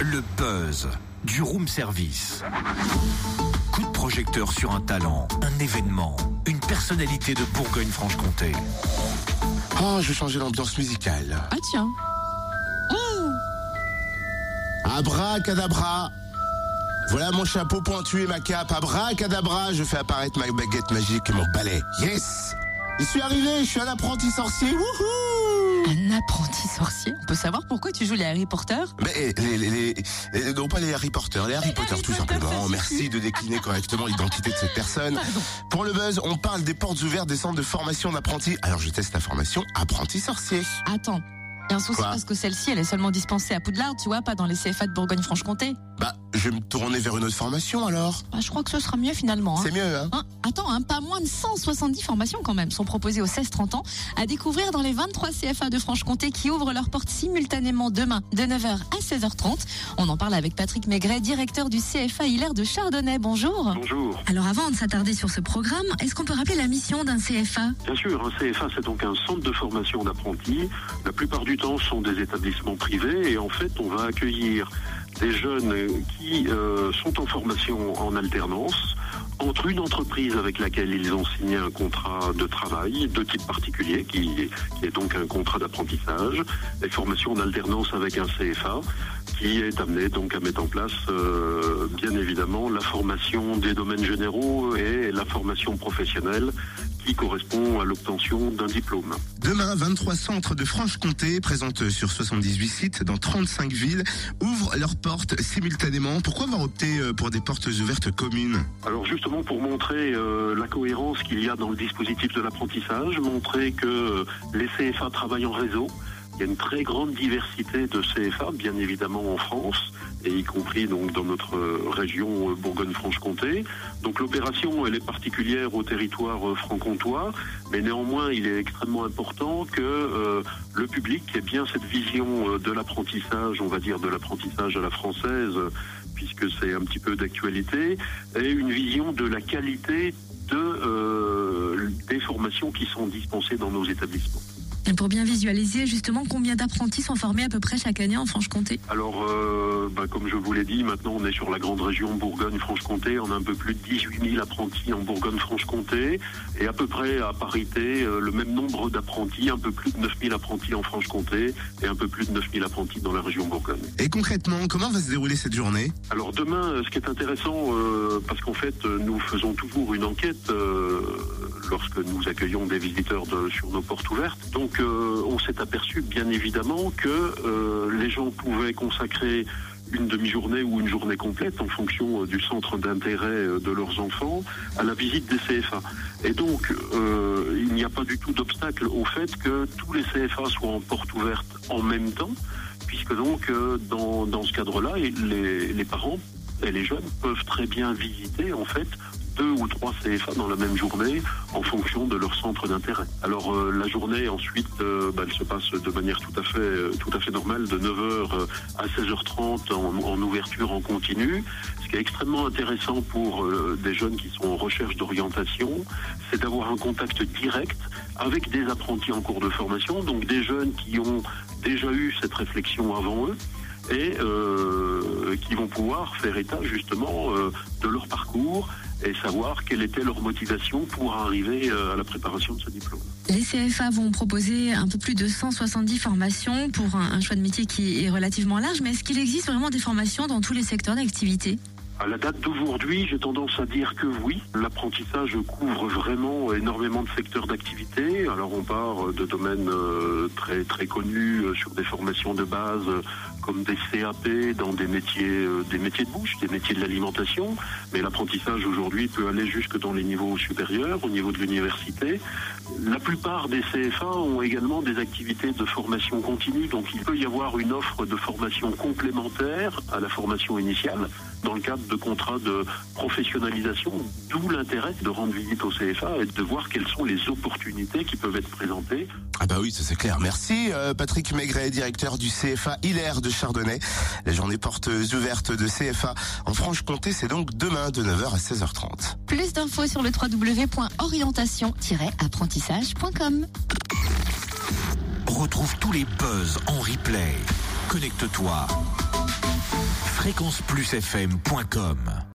Le buzz du room service. Coup de projecteur sur un talent, un événement, une personnalité de Bourgogne-Franche-Comté. Oh, je vais changer l'ambiance musicale. Ah tiens. Abracadabra. Voilà mon chapeau pointu et ma cape. Abracadabra, je fais apparaître ma baguette magique et mon balai. Yes Je suis arrivé, je suis un apprenti sorcier. Wouhou Un apprenti sorcier On peut savoir pourquoi tu joues les Harry Potter? Mais les, les, les- les- non pas les Harry Potter, les Harry Potter Harry tout Potter, simplement. Merci de décliner correctement l'identité de cette personne. Pour le buzz, on parle des portes ouvertes des centres de formation d'apprentis. Alors je teste la formation apprenti sorcier. Attends. Il y a un souci Quoi parce que celle-ci, elle est seulement dispensée à Poudlard, tu vois, pas dans les CFA de Bourgogne-Franche-Comté. Bah, je vais me tourner vers une autre formation alors. Bah, je crois que ce sera mieux finalement. hein. C'est mieux, hein Hein, attends, hein, pas moins de 170 formations quand même sont proposées aux 16-30 ans à découvrir dans les 23 CFA de Franche-Comté qui ouvrent leurs portes simultanément demain de 9h à 16h30. On en parle avec Patrick Maigret, directeur du CFA Hilaire de Chardonnay. Bonjour. Bonjour. Alors avant de s'attarder sur ce programme, est-ce qu'on peut rappeler la mission d'un CFA Bien sûr, un CFA, c'est donc un centre de formation d'apprentis. La plupart du sont des établissements privés et en fait, on va accueillir des jeunes qui euh, sont en formation en alternance entre une entreprise avec laquelle ils ont signé un contrat de travail de type particulier, qui, qui est donc un contrat d'apprentissage, et formation en alternance avec un CFA, qui est amené donc à mettre en place, euh, bien évidemment, la formation des domaines généraux et la formation professionnelle qui correspond à l'obtention d'un diplôme. Demain, 23 centres de Franche-Comté, présentes sur 78 sites dans 35 villes, ouvrent leurs portes simultanément. Pourquoi avoir opté euh, pour des portes ouvertes communes? Alors justement pour montrer euh, la cohérence qu'il y a dans le dispositif de l'apprentissage, montrer que les CFA travaillent en réseau. Il y a une très grande diversité de CFA, bien évidemment en France, et y compris donc dans notre région euh, Bourgogne-Franche-Comté. Donc l'opération, elle est particulière au territoire euh, franc-comtois, mais néanmoins, il est extrêmement important que euh, le public ait bien cette vision de l'apprentissage, on va dire de l'apprentissage à la française, puisque c'est un petit peu d'actualité, et une vision de la qualité de, des formations qui sont dispensées dans nos établissements. Et pour bien visualiser justement combien d'apprentis sont formés à peu près chaque année en Franche-Comté Alors, euh, bah, comme je vous l'ai dit, maintenant on est sur la grande région Bourgogne-Franche-Comté. On a un peu plus de 18 000 apprentis en Bourgogne-Franche-Comté et à peu près à parité euh, le même nombre d'apprentis, un peu plus de 9 000 apprentis en Franche-Comté et un peu plus de 9 000 apprentis dans la région Bourgogne. Et concrètement, comment va se dérouler cette journée? Alors demain, euh, ce qui est intéressant, euh, parce qu'en fait, nous faisons toujours une enquête euh, lorsque nous accueillons des visiteurs sur nos portes ouvertes. Donc, euh, on s'est aperçu, bien évidemment, que euh, les gens pouvaient consacrer une demi-journée ou une journée complète en fonction euh, du centre d'intérêt de leurs enfants à la visite des CFA. Et donc, il n'y a pas du tout d'obstacle au fait que tous les CFA soient en porte ouverte en même temps, puisque donc, dans, dans ce cadre-là, les, les parents et les jeunes peuvent très bien visiter, en fait, deux ou trois CFA dans la même journée en fonction de leur centre d'intérêt. Alors euh, la journée ensuite, euh, bah, elle se passe de manière tout à fait, euh, tout à fait normale, de 9h à 16h30 en, en ouverture en continu. Ce qui est extrêmement intéressant pour des jeunes qui sont en recherche d'orientation, c'est d'avoir un contact direct avec des apprentis en cours de formation, donc des jeunes qui ont déjà eu cette réflexion avant eux et euh, qui vont pouvoir faire état justement euh, de leur parcours et savoir quelle était leur motivation pour arriver euh, à la préparation de ce diplôme. Les CFA vont proposer un peu plus de 170 formations pour un, un choix de métier qui est relativement large, mais est-ce qu'il existe vraiment des formations dans tous les secteurs d'activité? À la date d'aujourd'hui, j'ai tendance à dire que oui. L'apprentissage couvre vraiment énormément de secteurs d'activité. Alors on part de domaines euh, très très connus euh, sur des formations de base euh, comme des CAP dans des métiers des métiers de bouche, des métiers de l'alimentation. Mais l'apprentissage aujourd'hui peut aller jusque dans les niveaux supérieurs, au niveau de l'université. La plupart des CFA ont également des activités de formation continue, donc il peut y avoir une offre de formation complémentaire à la formation initiale dans le cadre de contrats de professionnalisation, d'où l'intérêt de rendre visite au CFA et de voir quelles sont les opportunités qui peuvent être présentées. Ah bah oui, ça c'est clair. Merci euh, Patrick Maigret, directeur du CFA Hilaire de Chardonnay. La journée portes ouvertes de CFA en Franche-Comté, c'est donc demain de 9h à 16h30. Plus d'infos sur le www.orientation-apprentissage.com. Retrouve tous les buzz en replay. Connecte-toi. fréquenceplusfm.com.